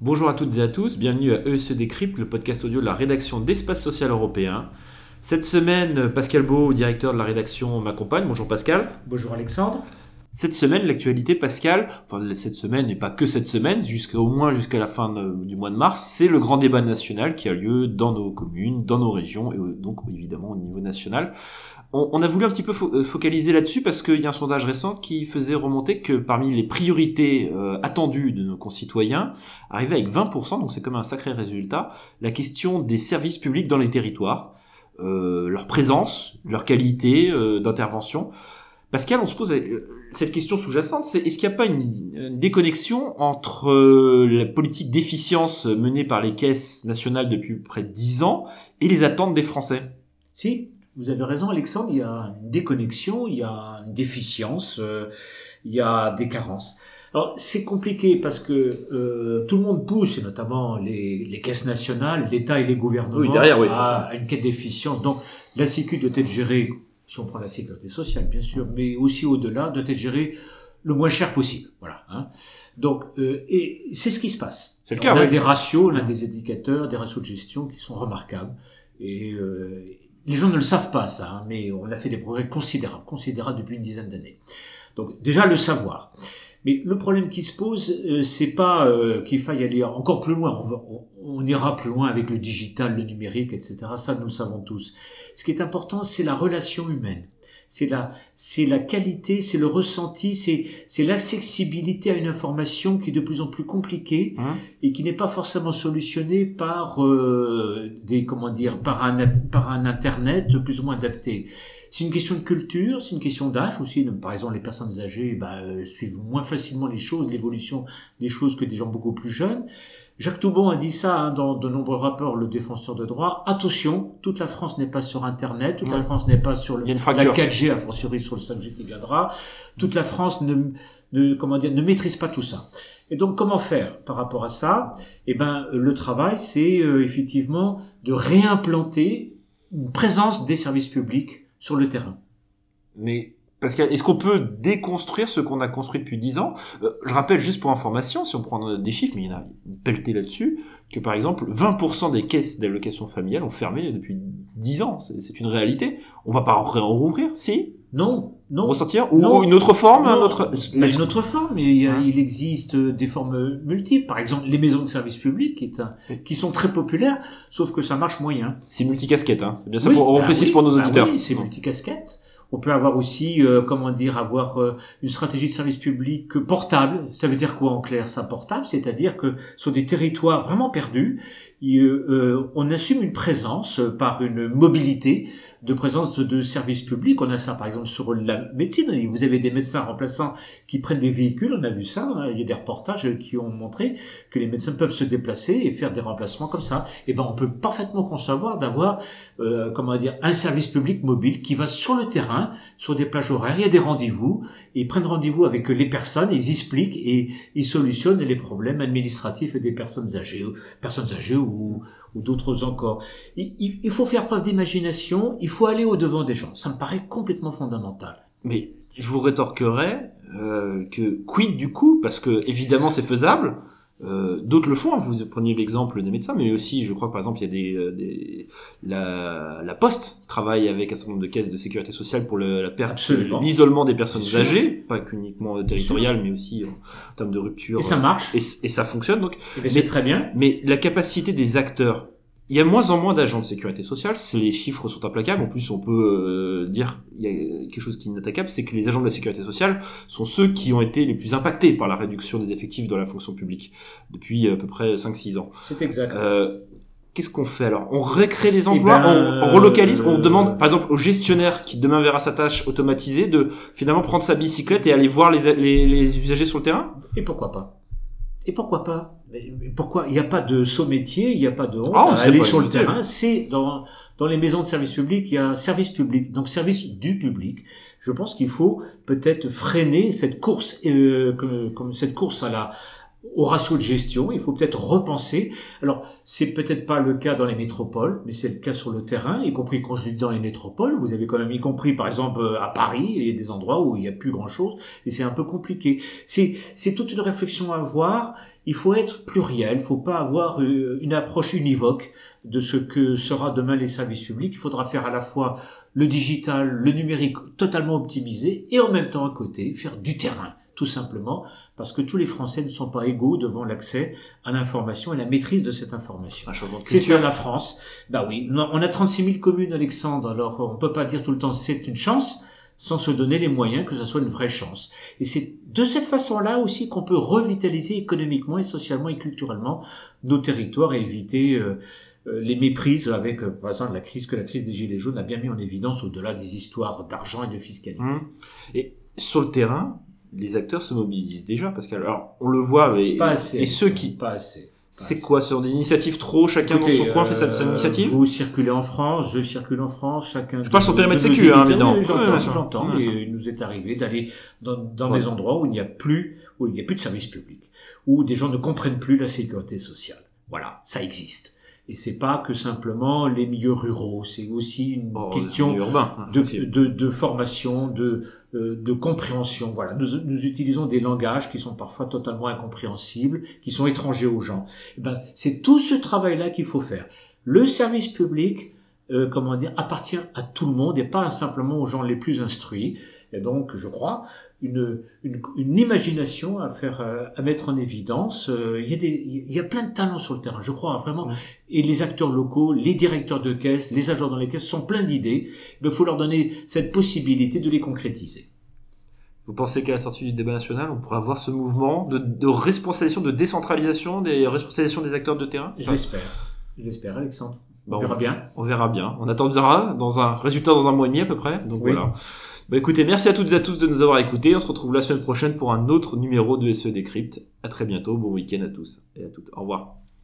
Bonjour à toutes et à tous, bienvenue à ESE Décrypte, le podcast audio de la rédaction d'Espace Social Européen. Cette semaine, Pascal Beau, directeur de la rédaction, m'accompagne. Bonjour Pascal. Bonjour Alexandre. Cette semaine, l'actualité, Pascal, enfin cette semaine et pas que cette semaine, jusqu'au moins jusqu'à la fin du mois de mars, c'est le grand débat national qui a lieu dans nos communes, dans nos régions et donc évidemment au niveau national. On, a voulu un petit peu euh, focaliser là-dessus parce qu'il y a un sondage récent qui faisait remonter que parmi les priorités euh, attendues de nos concitoyens, arrivait avec 20%, donc c'est comme un sacré résultat, la question des services publics dans les territoires, euh, leur présence, leur qualité d'intervention. Pascal, on se pose cette question sous-jacente, c'est est-ce qu'il n'y a pas une, déconnexion entre la politique d'efficience menée par les caisses nationales depuis près de 10 ans et les attentes des Français? Si, vous avez raison, Alexandre, il y a une déconnexion, il y a une déficience, euh, il y a des carences. Alors c'est compliqué parce que euh, tout le monde pousse, et notamment les, les caisses nationales, l'État et les gouvernements, derrière, oui. à, une quête d'efficience. Donc la Sécu doit être gérée, si on prend la sécurité sociale bien sûr, mais aussi au-delà, doit être gérée le moins cher possible. Voilà. Hein. Donc euh, et c'est ce qui se passe. C'est le cas. On a des ratios, on a des indicateurs, des ratios de gestion qui sont remarquables. Et, euh, les gens ne le savent pas ça, hein, mais on a fait des progrès considérables, considérables depuis une dizaine d'années. Donc déjà le savoir. Mais le problème qui se pose, euh, c'est pas euh, qu'il faille aller encore plus loin. On, on, ira plus loin avec le digital, le numérique, etc. Ça, nous le savons tous. Ce qui est important, c'est la relation humaine c'est la, c'est la qualité, c'est le ressenti, c'est, c'est l'accessibilité à une information qui est de plus en plus compliquée hein et qui n'est pas forcément solutionnée par euh, des, comment dire, par un, par un internet plus ou moins adapté. C'est une question de culture, c'est une question d'âge aussi. Par exemple, les personnes âgées bah, euh, suivent moins facilement les choses, l'évolution des choses que des gens beaucoup plus jeunes. Jacques Toubon a dit ça hein, dans de nombreux rapports, le défenseur de droit. Attention, toute la France n'est pas sur Internet, toute la France n'est pas sur le, la 4G, a fortiori sur le 5G qui viendra. Toute la France ne, ne, comment dire, ne maîtrise pas tout ça. Et donc, comment faire par rapport à ça? Eh ben, le travail, c'est euh, effectivement de réimplanter une présence des services publics sur le terrain. Mais Pascal, est-ce qu'on peut déconstruire ce qu'on a construit depuis 10 ans? Euh, Je rappelle juste pour information, si on prend des chiffres, mais il y en a une pelletée là-dessus, que par exemple 20% des caisses d'allocation familiale ont fermé depuis 10 ans. C'est une réalité. On va pas en rouvrir, si Non, non. Ressortir Ou une autre forme un autre... une autre forme, il, y a, hein il existe des formes multiples. Par exemple, les maisons de service public, qui, est qui sont très populaires, sauf que ça marche moyen. C'est multicasquette, hein. c'est bien ça, pour, on bah précise pour nos bah auditeurs. oui, c'est multicasquette. On peut avoir aussi, euh, comment dire, avoir euh, une stratégie de service public portable. Ça veut dire quoi en clair? Ça portable C'est-à-dire que sur des territoires vraiment perdus, euh, on assume une présence par une mobilité de présence de services publics. On a ça par exemple sur la médecine. Vous avez des médecins remplaçants qui prennent des véhicules, on a vu ça. Hein. Il y a des reportages qui ont montré que les médecins peuvent se déplacer et faire des remplacements comme ça. Et eh ben on peut parfaitement concevoir d'avoir, euh, comment dire, un service public mobile qui va sur le terrain, sur des plages horaires. Il y a des rendez-vous. Ils prennent rendez-vous avec les personnes, ils expliquent et ils solutionnent les problèmes administratifs des personnes âgées, personnes âgées ou, d'autres encore. Il, il, faut faire preuve d'imagination, il faut aller au-devant des gens. Ça me paraît complètement fondamental. Mais je vous rétorquerai euh, que quid du coup, parce que évidemment c'est faisable, euh, d'autres le font. Hein. Vous preniez l'exemple des médecins, mais aussi, je crois, par exemple, il y a des, euh, des la, la, Poste travaille avec un certain nombre de caisses de sécurité sociale pour le, la perte, l'isolement des personnes âgées, pas qu'uniquement territorial, mais aussi en termes de rupture. Et ça marche. Et, et ça fonctionne donc. mais c'est très bien. Mais la capacité des acteurs il y a moins en moins d'agents de sécurité sociale, les chiffres sont implacables. En plus, on peut euh, dire il y a quelque chose qui est inattaquable, c'est que les agents de la sécurité sociale sont ceux qui ont été les plus impactés par la réduction des effectifs dans la fonction publique depuis à peu près 5-6 ans. C'est exact. Euh, Qu'est-ce qu'on fait alors? On recrée des emplois, eh ben, on, relocalise, on demande par exemple au gestionnaire qui demain verra sa tâche automatisée de finalement prendre sa bicyclette et aller voir les, les, les usagers sur le terrain? Et pourquoi pas? Et pourquoi pas? Pourquoi? Il n'y a pas de saut métier, il n'y a pas de honte ah, à aller sur le terrain. C'est dans dans les maisons de service public, il y a un service public, donc service du public. Je pense qu'il faut peut-être freiner cette course, euh, comme, comme, cette course à la au ratio de gestion. Il faut peut-être repenser. Alors, c'est peut-être pas le cas dans les métropoles, mais c'est le cas sur le terrain, y compris quand je dis dans les métropoles. Vous avez quand même y compris, par exemple, euh, à Paris, il y a des endroits où il n'y a plus grand-chose, et c'est un peu compliqué. C'est, c'est toute une réflexion à avoir. Il faut être pluriel. Il faut pas avoir euh, une approche univoque de ce que sera demain les services publics. Il faudra faire à la fois le digital, le numérique totalement optimisé, et en même temps à côté faire du terrain tout simplement parce que tous les Français ne sont pas égaux devant l'accès à l'information et la maîtrise de cette information. C'est sur la France. Bah oui, on a 36 000 communes, Alexandre, alors on peut pas dire tout le temps c'est une chance sans se donner les moyens que ce soit une vraie chance. Et c'est de cette façon-là aussi qu'on peut revitaliser économiquement et socialement et culturellement nos territoires et éviter euh, euh, les méprises avec, euh, par exemple, la crise que la crise des Gilets jaunes a bien mis en évidence au-delà des histoires d'argent et de fiscalité. Mmh. Et sur le terrain, les acteurs se mobilisent déjà, parce Alors, on le voit, et, pas assez, et ceux qui... Pas assez. C'est quoi Sur des initiatives trop, chacun dans son coin fait sa, euh, initiative Vous circulez en France, je circule en France, chacun... Je parle sur périmètre sécu, hein, évidemment. J'entends, il nous est arrivé d'aller dans, dans des endroits où il n'y a plus, où il n'y a plus de services publics, où des gens ne comprennent plus la sécurité sociale. Voilà, ça existe. Et c'est pas que simplement les milieux ruraux, c'est aussi une oh, question urbain, hein, de, de, de, formation, de, euh, de compréhension. Voilà, nous, nous, utilisons des langages qui sont parfois totalement incompréhensibles, qui sont étrangers aux gens. Et eh ben, c'est tout ce travail-là qu'il faut faire. Le service public, euh, comment dire, appartient à tout le monde et pas simplement aux gens les plus instruits. Et donc, je crois, une, une, une imagination à faire, euh, à mettre en évidence. Euh, il y a des, il y a plein de talents sur le terrain, je crois vraiment. Et les acteurs locaux, les directeurs de caisse, les agents dans les caisses sont pleins d'idées. Il faut leur donner cette possibilité de les concrétiser. Vous pensez qu'à la sortie du débat national, on pourra avoir ce mouvement de, de responsabilisation, de décentralisation des responsabilisations des acteurs de terrain? J'espère. J'espère, Alexandre. On verra bien. On verra bien. On attendra dans un résultat dans un mois et demi à peu près. Donc voilà. Bah écoutez, merci à toutes et à tous de nous avoir écoutés. On se retrouve la semaine prochaine pour un autre numéro de SE Décrypte. À très bientôt. Bon week-end à tous et à toutes. Au revoir.